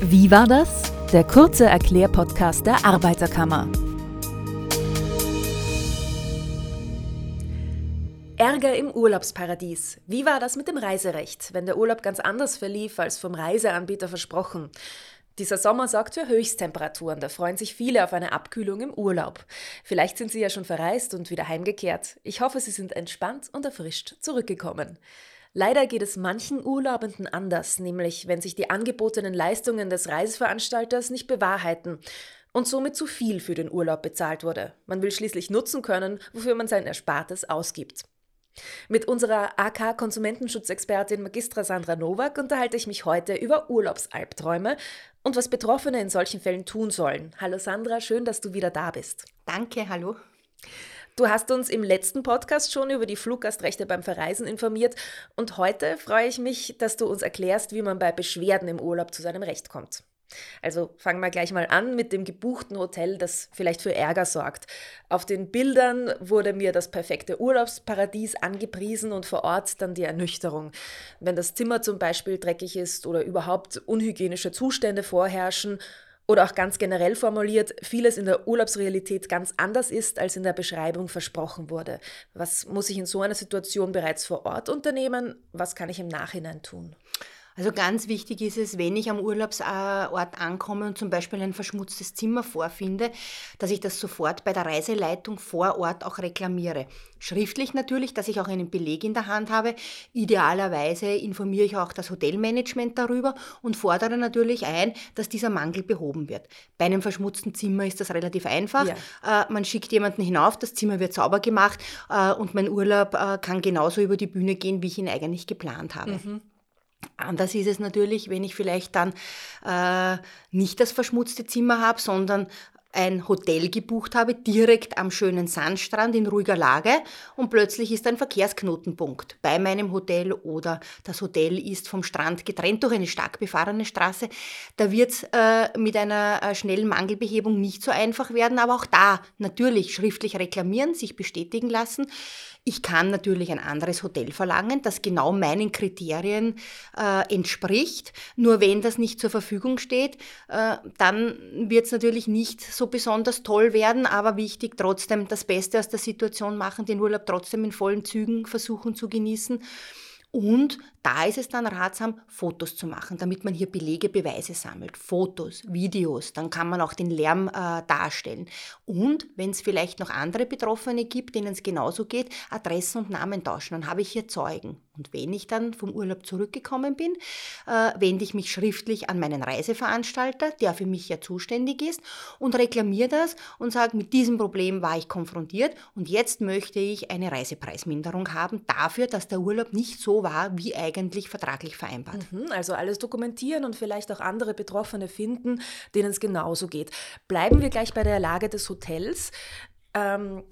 Wie war das? Der kurze Erklärpodcast der Arbeiterkammer. Ärger im Urlaubsparadies. Wie war das mit dem Reiserecht, wenn der Urlaub ganz anders verlief als vom Reiseanbieter versprochen? Dieser Sommer sorgt für Höchsttemperaturen, da freuen sich viele auf eine Abkühlung im Urlaub. Vielleicht sind Sie ja schon verreist und wieder heimgekehrt. Ich hoffe, Sie sind entspannt und erfrischt zurückgekommen. Leider geht es manchen Urlaubenden anders, nämlich wenn sich die angebotenen Leistungen des Reiseveranstalters nicht bewahrheiten und somit zu viel für den Urlaub bezahlt wurde. Man will schließlich nutzen können, wofür man sein Erspartes ausgibt. Mit unserer AK-Konsumentenschutzexpertin Magistra Sandra Nowak unterhalte ich mich heute über Urlaubsalbträume und was Betroffene in solchen Fällen tun sollen. Hallo Sandra, schön, dass du wieder da bist. Danke, hallo. Du hast uns im letzten Podcast schon über die Fluggastrechte beim Verreisen informiert und heute freue ich mich, dass du uns erklärst, wie man bei Beschwerden im Urlaub zu seinem Recht kommt. Also fangen wir gleich mal an mit dem gebuchten Hotel, das vielleicht für Ärger sorgt. Auf den Bildern wurde mir das perfekte Urlaubsparadies angepriesen und vor Ort dann die Ernüchterung. Wenn das Zimmer zum Beispiel dreckig ist oder überhaupt unhygienische Zustände vorherrschen oder auch ganz generell formuliert, vieles in der Urlaubsrealität ganz anders ist, als in der Beschreibung versprochen wurde. Was muss ich in so einer Situation bereits vor Ort unternehmen? Was kann ich im Nachhinein tun? Also ganz wichtig ist es, wenn ich am Urlaubsort ankomme und zum Beispiel ein verschmutztes Zimmer vorfinde, dass ich das sofort bei der Reiseleitung vor Ort auch reklamiere. Schriftlich natürlich, dass ich auch einen Beleg in der Hand habe. Idealerweise informiere ich auch das Hotelmanagement darüber und fordere natürlich ein, dass dieser Mangel behoben wird. Bei einem verschmutzten Zimmer ist das relativ einfach. Ja. Äh, man schickt jemanden hinauf, das Zimmer wird sauber gemacht äh, und mein Urlaub äh, kann genauso über die Bühne gehen, wie ich ihn eigentlich geplant habe. Mhm. Anders ist es natürlich, wenn ich vielleicht dann äh, nicht das verschmutzte Zimmer habe, sondern ein Hotel gebucht habe, direkt am schönen Sandstrand in ruhiger Lage und plötzlich ist ein Verkehrsknotenpunkt bei meinem Hotel oder das Hotel ist vom Strand getrennt durch eine stark befahrene Straße. Da wird es äh, mit einer äh, schnellen Mangelbehebung nicht so einfach werden, aber auch da natürlich schriftlich reklamieren, sich bestätigen lassen. Ich kann natürlich ein anderes Hotel verlangen, das genau meinen Kriterien äh, entspricht. Nur wenn das nicht zur Verfügung steht, äh, dann wird es natürlich nicht so besonders toll werden, aber wichtig, trotzdem das Beste aus der Situation machen, den Urlaub trotzdem in vollen Zügen versuchen zu genießen. Und da ist es dann ratsam, Fotos zu machen, damit man hier Belege, Beweise sammelt. Fotos, Videos, dann kann man auch den Lärm äh, darstellen. Und wenn es vielleicht noch andere Betroffene gibt, denen es genauso geht, Adressen und Namen tauschen. Dann habe ich hier Zeugen. Und wenn ich dann vom Urlaub zurückgekommen bin, äh, wende ich mich schriftlich an meinen Reiseveranstalter, der für mich ja zuständig ist, und reklamiere das und sage, mit diesem Problem war ich konfrontiert und jetzt möchte ich eine Reisepreisminderung haben dafür, dass der Urlaub nicht so war, wie eigentlich vertraglich vereinbart. Mhm, also alles dokumentieren und vielleicht auch andere Betroffene finden, denen es genauso geht. Bleiben wir gleich bei der Lage des Hotels. Ähm,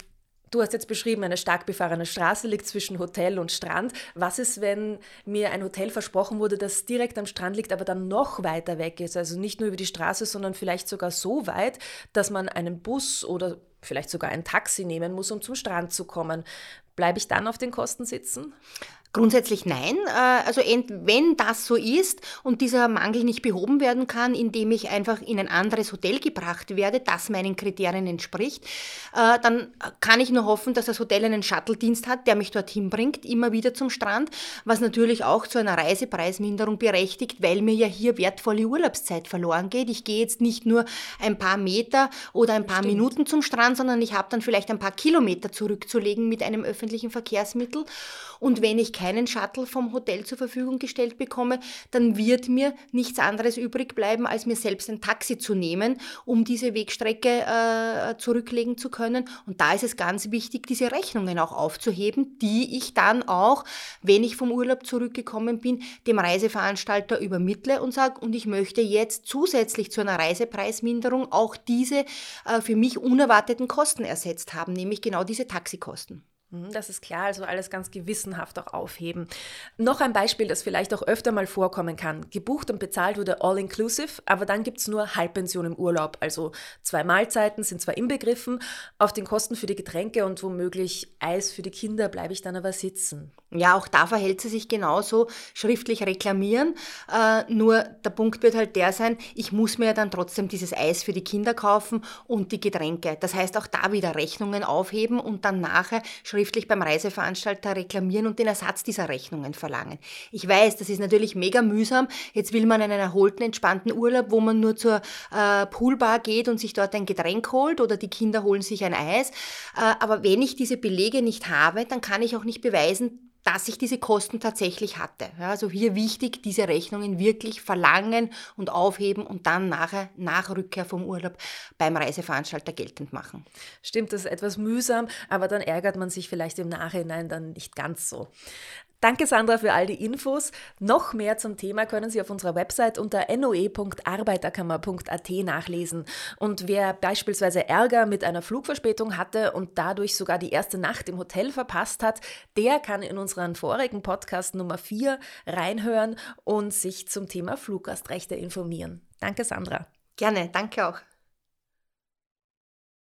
Du hast jetzt beschrieben, eine stark befahrene Straße liegt zwischen Hotel und Strand. Was ist, wenn mir ein Hotel versprochen wurde, das direkt am Strand liegt, aber dann noch weiter weg ist? Also nicht nur über die Straße, sondern vielleicht sogar so weit, dass man einen Bus oder vielleicht sogar ein Taxi nehmen muss, um zum Strand zu kommen. Bleibe ich dann auf den Kosten sitzen? Grundsätzlich nein. Äh, also wenn das so ist und dieser Mangel nicht behoben werden kann, indem ich einfach in ein anderes Hotel gebracht werde, das meinen Kriterien entspricht, äh, dann kann ich nur hoffen, dass das Hotel einen Shuttle-Dienst hat, der mich dorthin bringt, immer wieder zum Strand, was natürlich auch zu einer Reisepreisminderung berechtigt, weil mir ja hier wertvolle Urlaubszeit verloren geht. Ich gehe jetzt nicht nur ein paar Meter oder ein paar Stimmt. Minuten zum Strand, sondern ich habe dann vielleicht ein paar Kilometer zurückzulegen mit einem öffentlichen Verkehrsmittel. Und wenn ich keinen Shuttle vom Hotel zur Verfügung gestellt bekomme, dann wird mir nichts anderes übrig bleiben, als mir selbst ein Taxi zu nehmen, um diese Wegstrecke äh, zurücklegen zu können. Und da ist es ganz wichtig, diese Rechnungen auch aufzuheben, die ich dann auch, wenn ich vom Urlaub zurückgekommen bin, dem Reiseveranstalter übermittle und sage, und ich möchte jetzt zusätzlich zu einer Reisepreisminderung auch diese äh, für mich unerwarteten Kosten ersetzt haben, nämlich genau diese Taxikosten. Hm, das ist klar, also alles ganz gewissenhaft auch aufheben. Noch ein Beispiel, das vielleicht auch öfter mal vorkommen kann. Gebucht und bezahlt wurde all-inclusive, aber dann gibt es nur Halbpension im Urlaub. Also zwei Mahlzeiten sind zwar inbegriffen, auf den Kosten für die Getränke und womöglich Eis für die Kinder bleibe ich dann aber sitzen. Ja, auch da verhält sie sich genauso, schriftlich reklamieren. Äh, nur der Punkt wird halt der sein, ich muss mir dann trotzdem dieses Eis für die Kinder kaufen und die Getränke. Das heißt auch da wieder Rechnungen aufheben und dann nachher schriftlich beim Reiseveranstalter reklamieren und den Ersatz dieser Rechnungen verlangen. Ich weiß, das ist natürlich mega mühsam. Jetzt will man einen erholten, entspannten Urlaub, wo man nur zur äh, Poolbar geht und sich dort ein Getränk holt oder die Kinder holen sich ein Eis. Äh, aber wenn ich diese Belege nicht habe, dann kann ich auch nicht beweisen, dass ich diese Kosten tatsächlich hatte. Ja, also hier wichtig, diese Rechnungen wirklich verlangen und aufheben und dann nachher nach Rückkehr vom Urlaub beim Reiseveranstalter geltend machen. Stimmt, das ist etwas mühsam, aber dann ärgert man sich vielleicht im Nachhinein dann nicht ganz so. Danke Sandra für all die Infos. Noch mehr zum Thema können Sie auf unserer Website unter noe.arbeiterkammer.at nachlesen. Und wer beispielsweise Ärger mit einer Flugverspätung hatte und dadurch sogar die erste Nacht im Hotel verpasst hat, der kann in unseren vorigen Podcast Nummer 4 reinhören und sich zum Thema Fluggastrechte informieren. Danke Sandra. Gerne, danke auch.